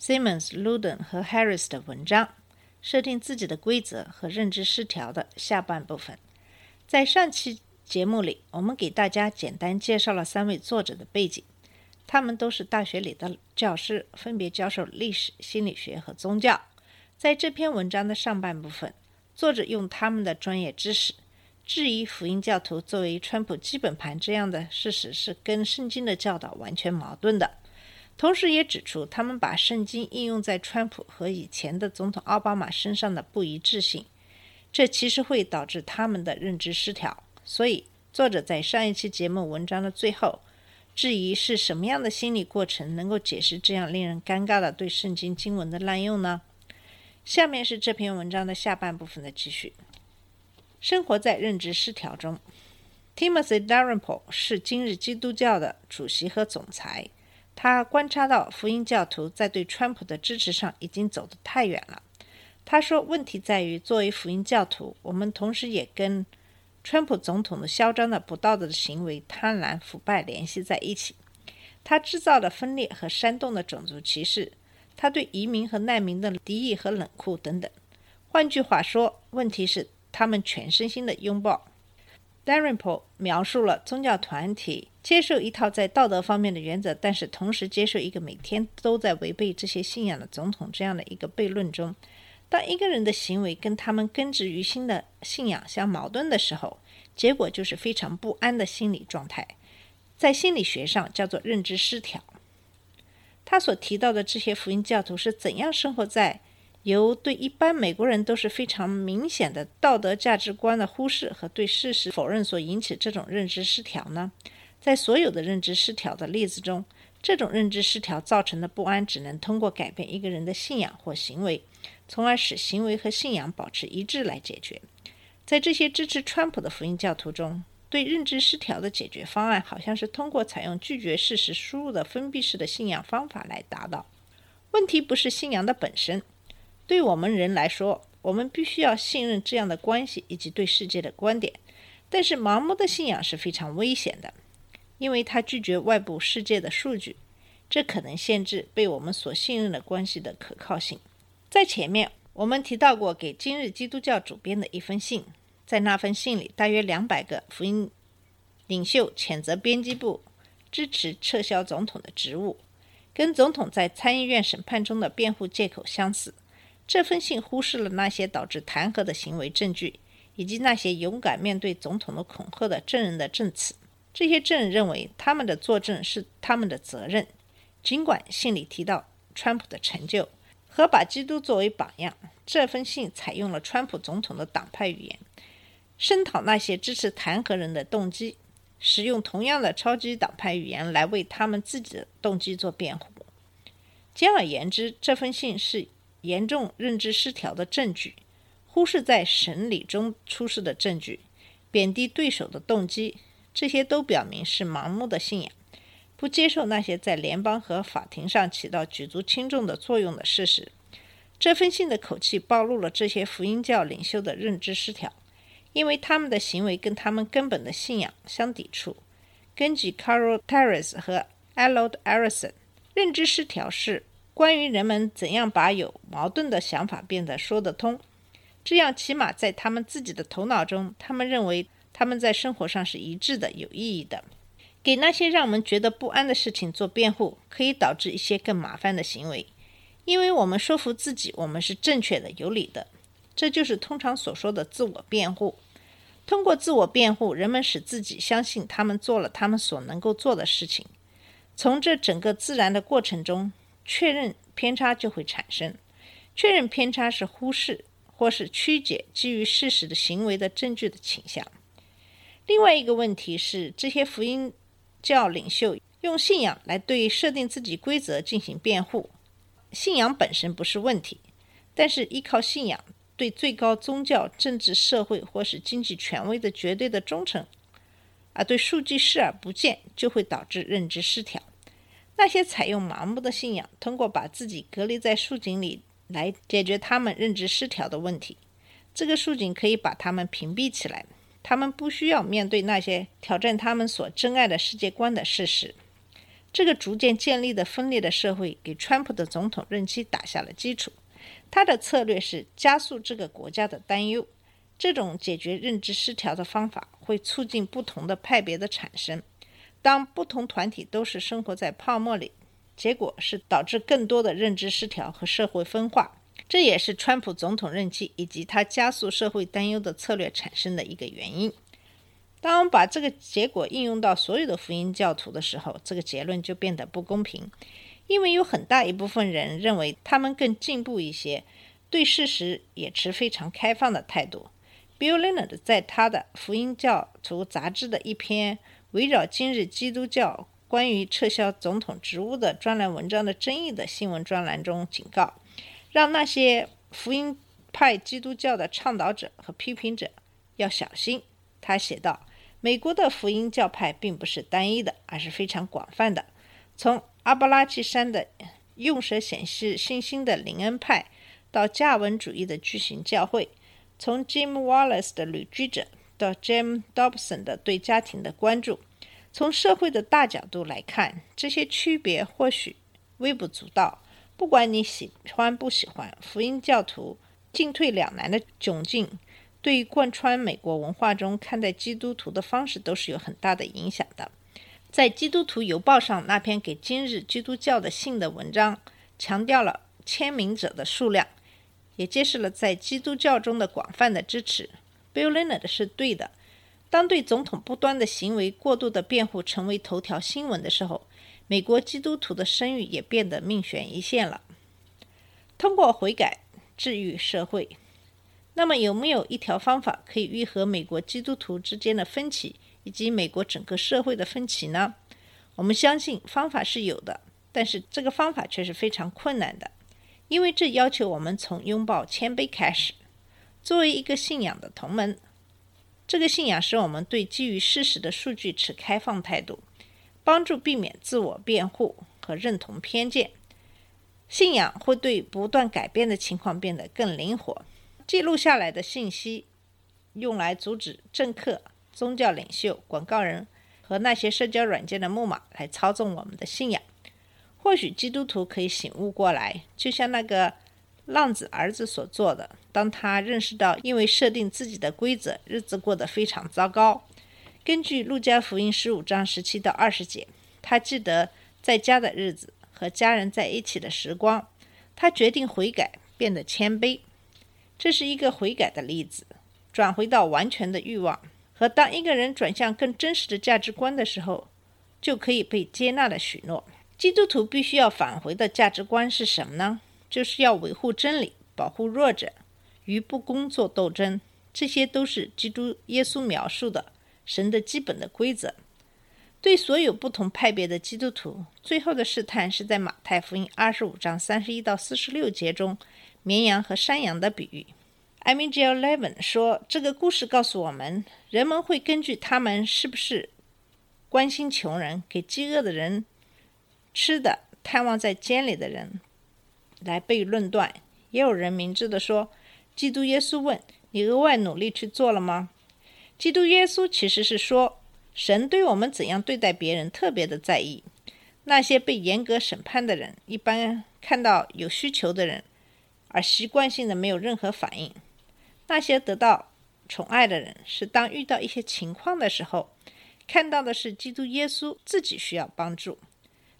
Simmons、Luden 和 Harris 的文章《设定自己的规则和认知失调》的下半部分。在上期节目里，我们给大家简单介绍了三位作者的背景，他们都是大学里的教师，分别教授历史、心理学和宗教。在这篇文章的上半部分，作者用他们的专业知识质疑福音教徒作为川普基本盘这样的事实是跟圣经的教导完全矛盾的，同时也指出他们把圣经应用在川普和以前的总统奥巴马身上的不一致性，这其实会导致他们的认知失调。所以，作者在上一期节目文章的最后质疑是什么样的心理过程能够解释这样令人尴尬的对圣经经文的滥用呢？下面是这篇文章的下半部分的继续。生活在认知失调中。Timothy Dalrymple 是今日基督教的主席和总裁。他观察到福音教徒在对川普的支持上已经走得太远了。他说：“问题在于，作为福音教徒，我们同时也跟川普总统的嚣张的不道德的行为、贪婪、腐败联系在一起。他制造了分裂和煽动的种族歧视，他对移民和难民的敌意和冷酷等等。换句话说，问题是。”他们全身心的拥抱。Dalrymple 描述了宗教团体接受一套在道德方面的原则，但是同时接受一个每天都在违背这些信仰的总统这样的一个悖论中。当一个人的行为跟他们根植于心的信仰相矛盾的时候，结果就是非常不安的心理状态，在心理学上叫做认知失调。他所提到的这些福音教徒是怎样生活在？由对一般美国人都是非常明显的道德价值观的忽视和对事实否认所引起这种认知失调呢？在所有的认知失调的例子中，这种认知失调造成的不安只能通过改变一个人的信仰或行为，从而使行为和信仰保持一致来解决。在这些支持川普的福音教徒中，对认知失调的解决方案好像是通过采用拒绝事实输入的封闭式的信仰方法来达到。问题不是信仰的本身。对我们人来说，我们必须要信任这样的关系以及对世界的观点。但是，盲目的信仰是非常危险的，因为它拒绝外部世界的数据，这可能限制被我们所信任的关系的可靠性。在前面我们提到过，给今日基督教主编的一封信，在那封信里，大约两百个福音领袖谴责编辑部支持撤销总统的职务，跟总统在参议院审判中的辩护借口相似。这封信忽视了那些导致弹劾的行为证据，以及那些勇敢面对总统的恐吓的证人的证词。这些证人认为他们的作证是他们的责任，尽管信里提到川普的成就和把基督作为榜样。这封信采用了川普总统的党派语言，声讨那些支持弹劾人的动机，使用同样的超级党派语言来为他们自己的动机做辩护。简而言之，这封信是。严重认知失调的证据，忽视在审理中出示的证据，贬低对手的动机，这些都表明是盲目的信仰，不接受那些在联邦和法庭上起到举足轻重的作用的事实。这封信的口气暴露了这些福音教领袖的认知失调，因为他们的行为跟他们根本的信仰相抵触。根据 Carol Terrace 和 Allod Arison，认知失调是。关于人们怎样把有矛盾的想法变得说得通，这样起码在他们自己的头脑中，他们认为他们在生活上是一致的、有意义的。给那些让我们觉得不安的事情做辩护，可以导致一些更麻烦的行为，因为我们说服自己我们是正确的、有理的。这就是通常所说的自我辩护。通过自我辩护，人们使自己相信他们做了他们所能够做的事情。从这整个自然的过程中。确认偏差就会产生。确认偏差是忽视或是曲解基于事实的行为的证据的倾向。另外一个问题是，这些福音教领袖用信仰来对设定自己规则进行辩护，信仰本身不是问题，但是依靠信仰对最高宗教、政治、社会或是经济权威的绝对的忠诚，而对数据视而不见，就会导致认知失调。那些采用盲目的信仰，通过把自己隔离在树井里来解决他们认知失调的问题。这个树井可以把他们屏蔽起来，他们不需要面对那些挑战他们所珍爱的世界观的事实。这个逐渐建立的分裂的社会，给川普的总统任期打下了基础。他的策略是加速这个国家的担忧。这种解决认知失调的方法，会促进不同的派别的产生。当不同团体都是生活在泡沫里，结果是导致更多的认知失调和社会分化。这也是川普总统任期以及他加速社会担忧的策略产生的一个原因。当我们把这个结果应用到所有的福音教徒的时候，这个结论就变得不公平，因为有很大一部分人认为他们更进步一些，对事实也持非常开放的态度。Bill Leonard 在他的《福音教徒》杂志的一篇。围绕今日基督教关于撤销总统职务的专栏文章的争议的新闻专栏中警告，让那些福音派基督教的倡导者和批评者要小心。他写道：“美国的福音教派并不是单一的，而是非常广泛的。从阿巴拉契山的用蛇显示信心的林恩派，到加文主义的巨型教会，从 Jim Wallace 的旅居者。”到 James Dobson 的对家庭的关注，从社会的大角度来看，这些区别或许微不足道。不管你喜欢不喜欢，福音教徒进退两难的窘境，对于贯穿美国文化中看待基督徒的方式都是有很大的影响的。在《基督徒邮报》上那篇给今日基督教的信的文章，强调了签名者的数量，也揭示了在基督教中的广泛的支持。Bill Leonard 是对的。当对总统不端的行为过度的辩护成为头条新闻的时候，美国基督徒的声誉也变得命悬一线了。通过悔改治愈社会，那么有没有一条方法可以愈合美国基督徒之间的分歧以及美国整个社会的分歧呢？我们相信方法是有的，但是这个方法却是非常困难的，因为这要求我们从拥抱谦卑开始。作为一个信仰的同门，这个信仰使我们对基于事实的数据持开放态度，帮助避免自我辩护和认同偏见。信仰会对不断改变的情况变得更灵活。记录下来的信息用来阻止政客、宗教领袖、广告人和那些社交软件的木马来操纵我们的信仰。或许基督徒可以醒悟过来，就像那个。浪子儿子所做的，当他认识到因为设定自己的规则，日子过得非常糟糕。根据路加福音十五章十七到二十节，他记得在家的日子和家人在一起的时光，他决定悔改，变得谦卑。这是一个悔改的例子，转回到完全的欲望和当一个人转向更真实的价值观的时候，就可以被接纳的许诺。基督徒必须要返回的价值观是什么呢？就是要维护真理，保护弱者，与不公做斗争，这些都是基督耶稣描述的神的基本的规则。对所有不同派别的基督徒，最后的试探是在马太福音二十五章三十一到四十六节中，绵羊和山羊的比喻。艾米 ·J· Levin 说，这个故事告诉我们，人们会根据他们是不是关心穷人、给饥饿的人吃的、探望在监里的人。来被论断，也有人明智的说：“基督耶稣问你额外努力去做了吗？”基督耶稣其实是说，神对我们怎样对待别人特别的在意。那些被严格审判的人，一般看到有需求的人，而习惯性的没有任何反应；那些得到宠爱的人，是当遇到一些情况的时候，看到的是基督耶稣自己需要帮助。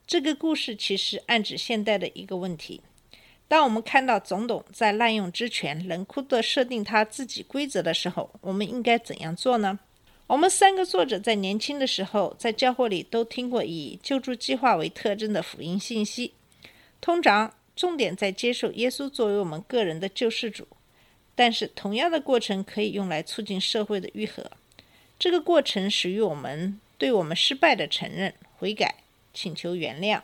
这个故事其实暗指现代的一个问题。当我们看到总统在滥用职权、冷酷地设定他自己规则的时候，我们应该怎样做呢？我们三个作者在年轻的时候在教会里都听过以救助计划为特征的福音信息，通常重点在接受耶稣作为我们个人的救世主。但是，同样的过程可以用来促进社会的愈合。这个过程始于我们对我们失败的承认、悔改、请求原谅，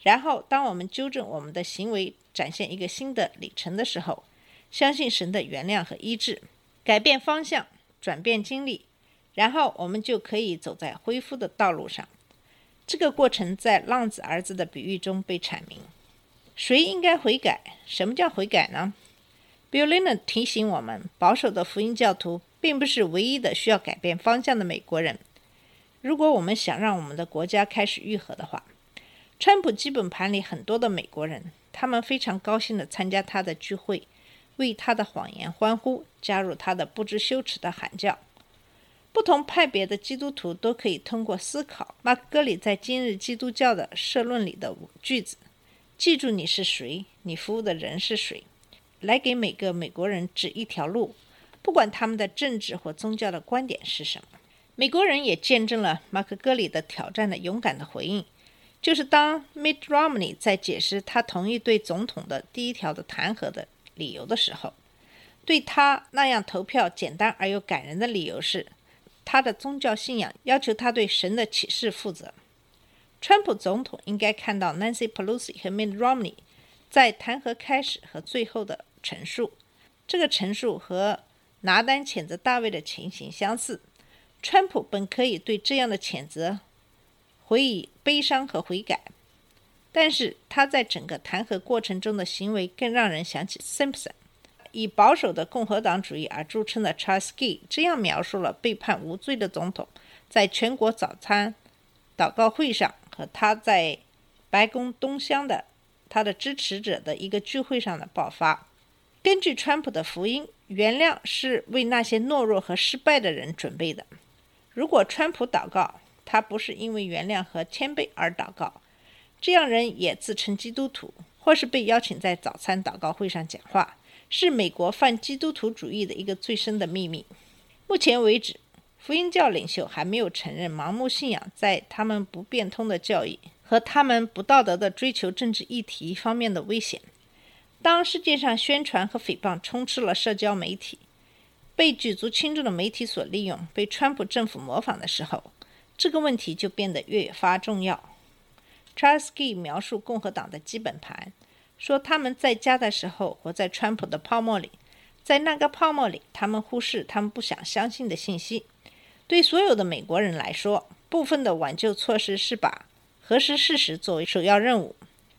然后当我们纠正我们的行为。展现一个新的里程的时候，相信神的原谅和医治，改变方向，转变经历，然后我们就可以走在恢复的道路上。这个过程在浪子儿子的比喻中被阐明。谁应该悔改？什么叫悔改呢？Bill l i n n 提醒我们，保守的福音教徒并不是唯一的需要改变方向的美国人。如果我们想让我们的国家开始愈合的话，川普基本盘里很多的美国人，他们非常高兴地参加他的聚会，为他的谎言欢呼，加入他的不知羞耻的喊叫。不同派别的基督徒都可以通过思考马克·格里在《今日基督教》的社论里的句子，记住你是谁，你服务的人是谁，来给每个美国人指一条路，不管他们的政治或宗教的观点是什么。美国人也见证了马克·格里的挑战的勇敢的回应，就是当 Mitt Romney 在解释他同意对总统的第一条的弹劾的理由的时候，对他那样投票简单而又感人的理由是，他的宗教信仰要求他对神的启示负责。川普总统应该看到 Nancy Pelosi 和 Mitt Romney 在弹劾开始和最后的陈述，这个陈述和拿单谴责大卫的情形相似。川普本可以对这样的谴责回以悲伤和悔改，但是他在整个弹劾过程中的行为更让人想起 Simpson。以保守的共和党主义而著称的 Charles Gay 这样描述了被判无罪的总统在全国早餐祷告会上和他在白宫东厢的他的支持者的一个聚会上的爆发。根据川普的福音，原谅是为那些懦弱和失败的人准备的。如果川普祷告，他不是因为原谅和谦卑而祷告，这样人也自称基督徒，或是被邀请在早餐祷告会上讲话，是美国犯基督徒主义的一个最深的秘密。目前为止，福音教领袖还没有承认盲目信仰在他们不变通的教义和他们不道德的追求政治议题方面的危险。当世界上宣传和诽谤充斥了社交媒体。被举足轻重的媒体所利用，被川普政府模仿的时候，这个问题就变得越发重要。Charles Gay 描述共和党的基本盘，说他们在家的时候活在川普的泡沫里，在那个泡沫里，他们忽视他们不想相信的信息。对所有的美国人来说，部分的挽救措施是把核实事实作为首要任务，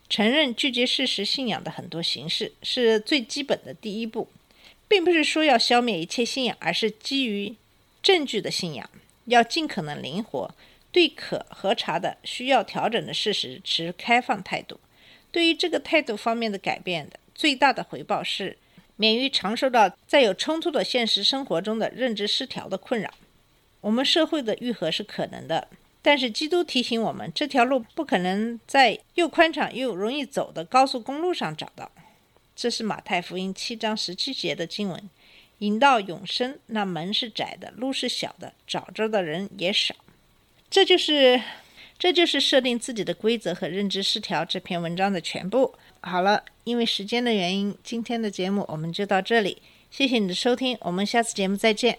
承认拒绝事实信仰的很多形式是最基本的第一步。并不是说要消灭一切信仰，而是基于证据的信仰，要尽可能灵活，对可核查的、需要调整的事实持开放态度。对于这个态度方面的改变的最大的回报是，免于常受到在有冲突的现实生活中的认知失调的困扰。我们社会的愈合是可能的，但是基督提醒我们，这条路不可能在又宽敞又容易走的高速公路上找到。这是马太福音七章十七节的经文，引到永生，那门是窄的，路是小的，找着的人也少。这就是，这就是设定自己的规则和认知失调这篇文章的全部。好了，因为时间的原因，今天的节目我们就到这里。谢谢你的收听，我们下次节目再见。